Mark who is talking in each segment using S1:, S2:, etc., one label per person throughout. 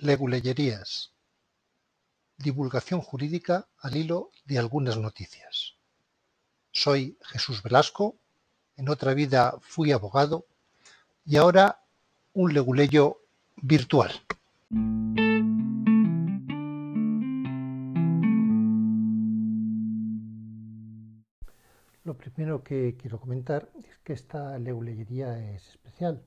S1: Leguleyerías. Divulgación jurídica al hilo de algunas noticias. Soy Jesús Velasco, en otra vida fui abogado y ahora un leguleyo virtual. Lo primero que quiero comentar es que esta leguleyería es especial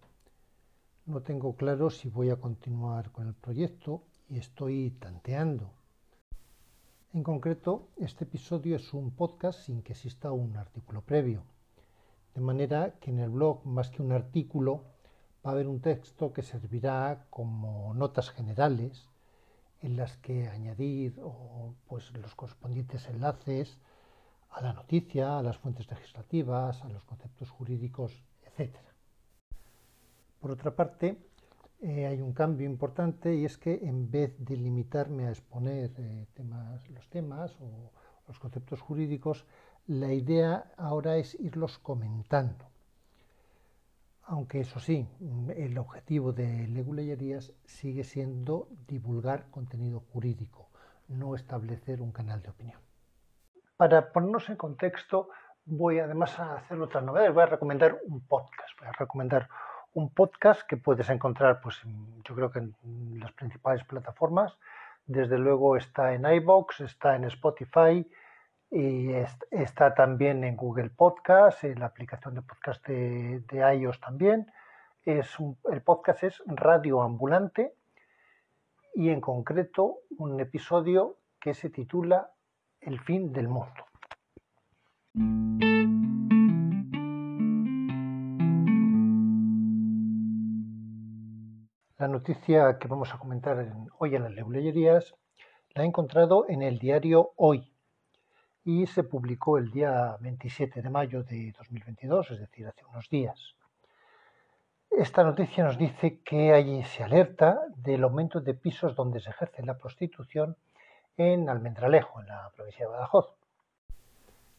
S1: no tengo claro si voy a continuar con el proyecto y estoy tanteando. En concreto, este episodio es un podcast sin que exista un artículo previo. De manera que en el blog, más que un artículo, va a haber un texto que servirá como notas generales en las que añadir pues, los correspondientes enlaces a la noticia, a las fuentes legislativas, a los conceptos jurídicos, etc. Por otra parte, eh, hay un cambio importante y es que en vez de limitarme a exponer eh, los temas o los conceptos jurídicos, la idea ahora es irlos comentando. Aunque eso sí, el objetivo de Leguleyerías sigue siendo divulgar contenido jurídico, no establecer un canal de opinión. Para ponernos en contexto, voy además a hacer otras novedades. Voy a recomendar un podcast, voy a recomendar un podcast que puedes encontrar, pues yo creo que en las principales plataformas. Desde luego está en iBox, está en Spotify y está también en Google Podcast, en la aplicación de podcast de, iOS también. Es el podcast es Radio Ambulante y en concreto un episodio que se titula El fin del mundo. La noticia que vamos a comentar hoy en las leguleyerías la he encontrado en el diario Hoy y se publicó el día 27 de mayo de 2022, es decir, hace unos días. Esta noticia nos dice que allí se alerta del aumento de pisos donde se ejerce la prostitución en Almendralejo, en la provincia de Badajoz.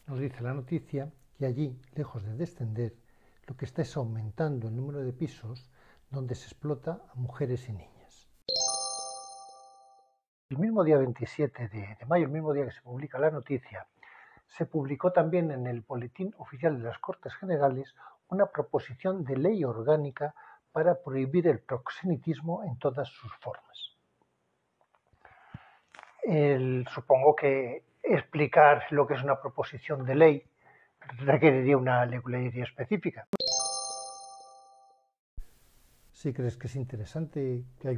S1: Nos dice la noticia que allí, lejos de descender, lo que está es aumentando el número de pisos donde se explota a mujeres y niñas. El mismo día 27 de, mayo, el mismo día que se publica la noticia, se publicó también en el Boletín Oficial de las Cortes Generales una proposición de ley orgánica para prohibir el proxenetismo en todas sus formas. supongo que explicar lo que es una proposición de ley requeriría una ley específica. Si crees que es interesante que,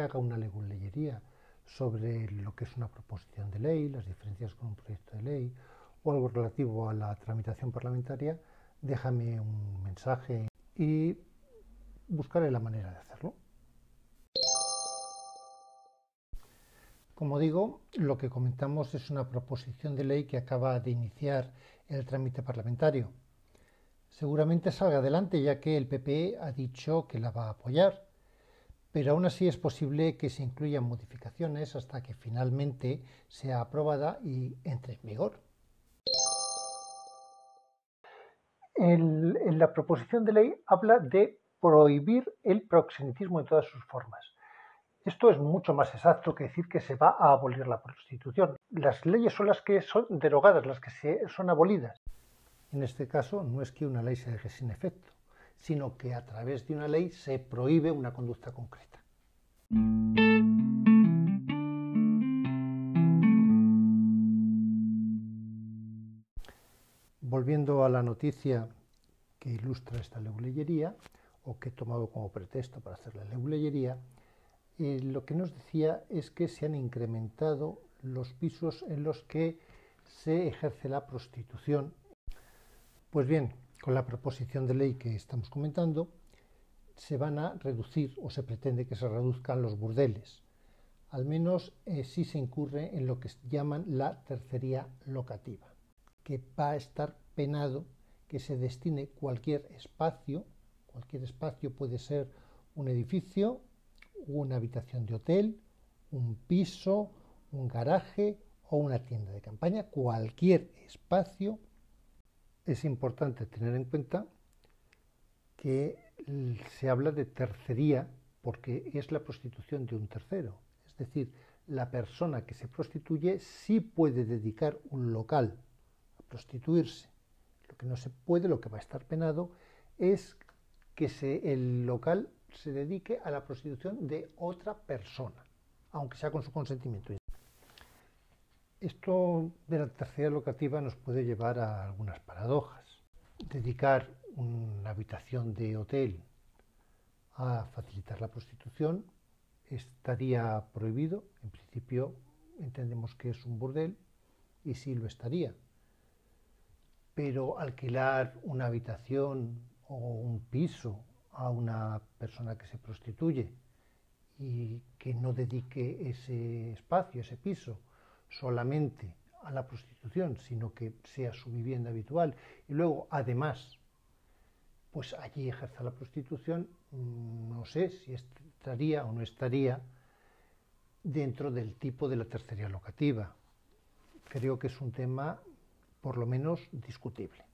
S1: haga una leguleyería sobre lo que es una proposición de ley, las diferencias con un proyecto de ley o algo relativo a la tramitación parlamentaria, déjame un mensaje y buscaré la manera de hacerlo. Como digo, lo que comentamos es una proposición de ley que acaba de iniciar el trámite parlamentario seguramente salga adelante ya que el PPE ha dicho que la va a apoyar, pero aún así es posible que se incluyan modificaciones hasta que finalmente sea aprobada y entre en vigor. En, la proposición de ley habla de prohibir el proxenetismo en todas sus formas. Esto es mucho más exacto que decir que se va a abolir la prostitución. Las leyes son las que son derogadas, las que son abolidas. En este caso, no es que una ley se deje sin efecto, sino que a través de una ley se prohíbe una conducta concreta. Volviendo a la noticia que ilustra esta leguleyería, o que he tomado como pretexto para hacer la leguleyería, eh, lo que nos decía es que se han incrementado los pisos en los que se ejerce la prostitución pues bien, con la proposición de ley que estamos comentando, se van a reducir o se pretende que se reduzcan los burdeles. Al menos eh, si se incurre en lo que llaman la tercería locativa, que va a estar penado que se destine cualquier espacio, cualquier espacio puede ser un edificio, una habitación de hotel, un piso, un garaje o una tienda de campaña, cualquier espacio es importante tener en cuenta que se habla de tercería porque es la prostitución de un tercero. Es decir, la persona que se prostituye sí puede dedicar un local a prostituirse. Lo que no se puede, lo que va a estar penado, es que el local se dedique a la prostitución de otra persona, aunque sea con su consentimiento. Esto de la tercera locativa nos puede llevar a algunas paradojas. Dedicar una habitación de hotel a facilitar la prostitución estaría prohibido. En principio entendemos que es un burdel y sí lo estaría. Pero alquilar una habitación o un piso a una persona que se prostituye y que no dedique ese espacio, ese piso, solamente a la prostitución, sino que sea su vivienda habitual y luego además pues allí ejerza la prostitución, mm, no sé si estaría o no estaría dentro del tipo de la tercería locativa. Creo que es un tema por lo menos discutible.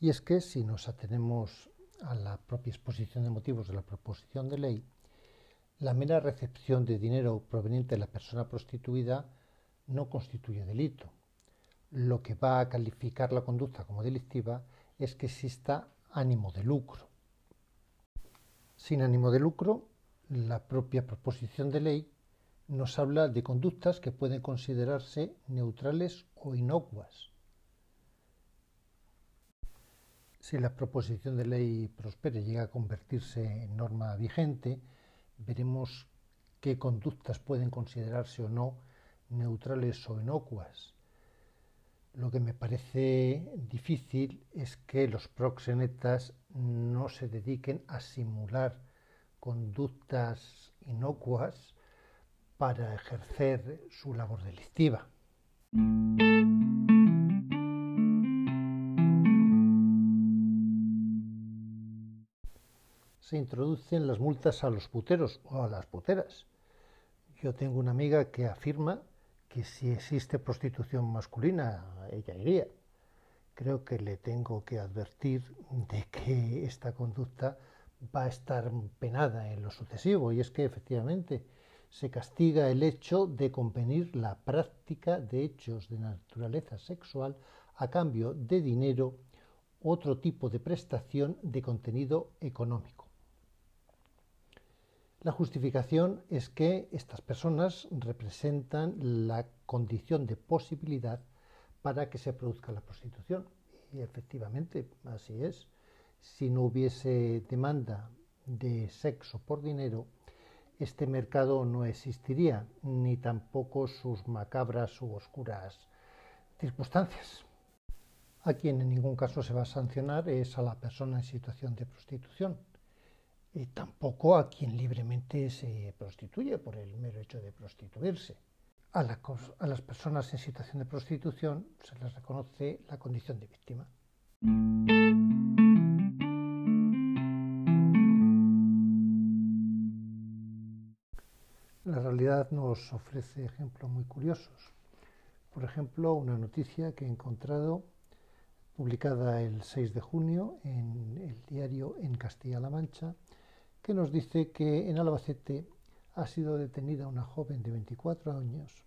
S1: Y es que si nos atenemos a la propia exposición de motivos de la proposición de ley, la mera recepción de dinero proveniente de la persona prostituida no constituye delito. Lo que va a calificar la conducta como delictiva es que exista ánimo de lucro. Sin ánimo de lucro, la propia proposición de ley nos habla de conductas que pueden considerarse neutrales o inocuas Si la proposición de ley prospere y llega a convertirse en norma vigente, veremos qué conductas pueden considerarse o no neutrales o inocuas. Lo que me parece difícil es que los proxenetas no se dediquen a simular conductas inocuas para ejercer su labor delictiva. Se introducen las multas a los puteros o a las puteras. Yo tengo una amiga que afirma que si existe prostitución masculina, ella iría. Creo que le tengo que advertir de que esta conducta va a estar penada en lo sucesivo y es que efectivamente se castiga el hecho de convenir la práctica de hechos de naturaleza sexual a cambio de dinero, otro tipo de prestación de contenido económico. La justificación es que estas personas representan la condición de posibilidad para que se produzca la prostitución. Y efectivamente, así es. Si no hubiese demanda de sexo por dinero, este mercado no existiría, ni tampoco sus macabras u oscuras circunstancias. A quien en ningún caso se va a sancionar es a la persona en situación de prostitución y tampoco a quien libremente se prostituye por el mero hecho de prostituirse. A, a, las personas en situación de prostitución se les reconoce la condición de víctima. La realidad nos ofrece ejemplos muy curiosos. Por ejemplo, una noticia que he encontrado publicada el 6 de junio en el diario En Castilla-La Mancha, que nos dice que en Albacete ha sido detenida una joven de 24 años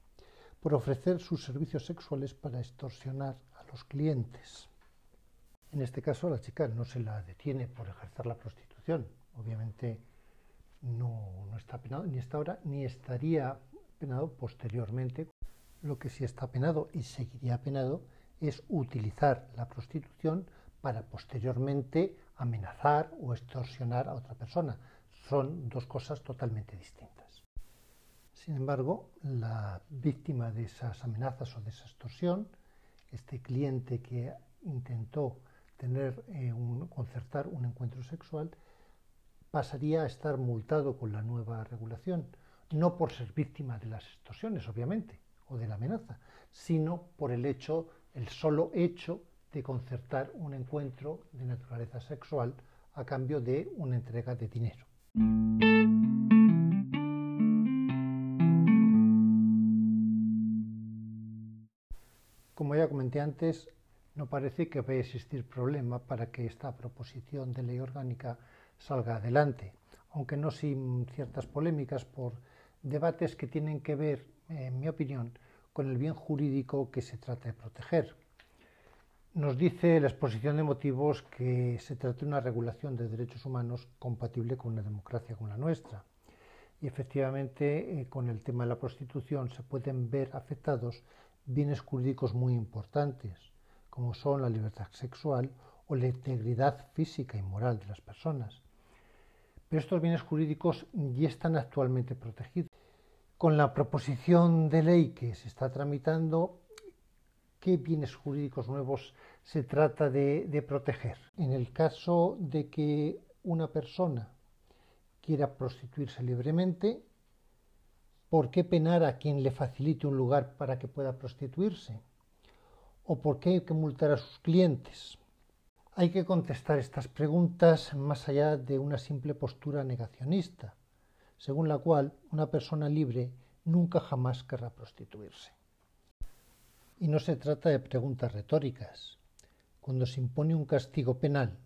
S1: por ofrecer sus servicios sexuales para extorsionar a los clientes. En este caso, la chica no se la detiene por ejercer la prostitución. Obviamente no, no está penado ni está ahora, ni estaría penado posteriormente. Lo que sí está penado y seguiría penado es utilizar la prostitución para posteriormente amenazar o extorsionar a otra persona. Son dos cosas totalmente distintas. Sin embargo, la víctima de esas amenazas o de esa extorsión, este cliente que intentó tener eh, concertar un encuentro sexual, pasaría a estar multado con la nueva regulación, no por ser víctima de las extorsiones, obviamente, o de la amenaza, sino por el hecho, el solo hecho de concertar un encuentro de naturaleza sexual a cambio de una entrega de dinero. Como ya comenté antes, no parece que vaya a existir problema para que esta proposición de ley orgánica salga adelante, aunque no sin ciertas polémicas por debates que tienen que ver, en mi opinión, con el bien jurídico que se trata de proteger. Nos dice la exposición de motivos que se trata de una regulación de derechos humanos compatible con una democracia como la nuestra. Y efectivamente, eh, con el tema de la prostitución se pueden ver afectados bienes jurídicos muy importantes, como son la libertad sexual o la integridad física y moral de las personas. Pero estos bienes jurídicos ya están actualmente protegidos. Con la proposición de ley que se está tramitando, ¿qué bienes jurídicos nuevos se trata de, proteger? En el caso de que una persona quiera prostituirse libremente, ¿por qué penar a quien le facilite un lugar para que pueda prostituirse? ¿O por qué hay que multar a sus clientes? Hay que contestar estas preguntas más allá de una simple postura negacionista, según la cual una persona libre nunca jamás querrá prostituirse. Y no se trata de preguntas retóricas. Cuando se impone un castigo penal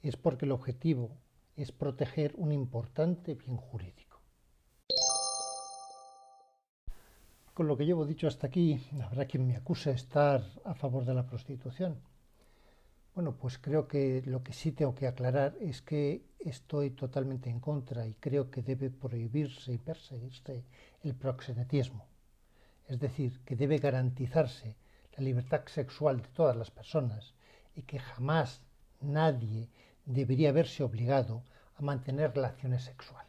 S1: es porque el objetivo es proteger un importante bien jurídico. Con lo que llevo dicho hasta aquí, habrá quien me acuse de estar a favor de la prostitución. Bueno, pues creo que lo que sí tengo que aclarar es que estoy totalmente en contra y creo que debe prohibirse y perseguirse el proxenetismo. Es decir, que debe garantizarse la libertad sexual de todas las personas y que jamás nadie debería verse obligado a mantener relaciones sexuales.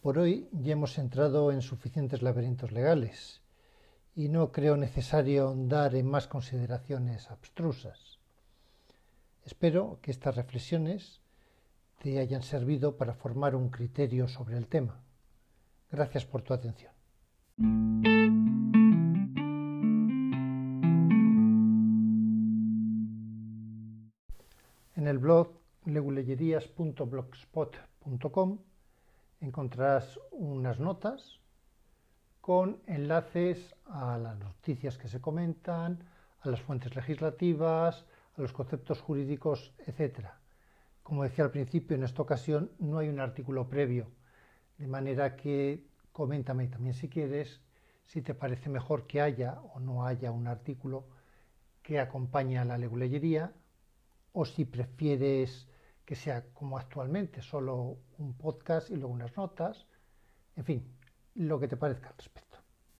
S1: Por hoy ya hemos entrado en suficientes laberintos legales y no creo necesario dar en más consideraciones abstrusas. Espero que estas reflexiones te hayan servido para formar un criterio sobre el tema. Gracias por tu atención. En el blog leguleyerías.blogspot.com encontrarás unas notas con enlaces a las noticias que se comentan, a las fuentes legislativas, a los conceptos jurídicos, etc. Como decía al principio, en esta ocasión no hay un artículo previo, de manera que coméntame también si quieres si te parece mejor que haya o no haya un artículo que acompañe a la leguleyería o si prefieres que sea como actualmente, solo un podcast y luego unas notas, en fin, lo que te parezca al respecto.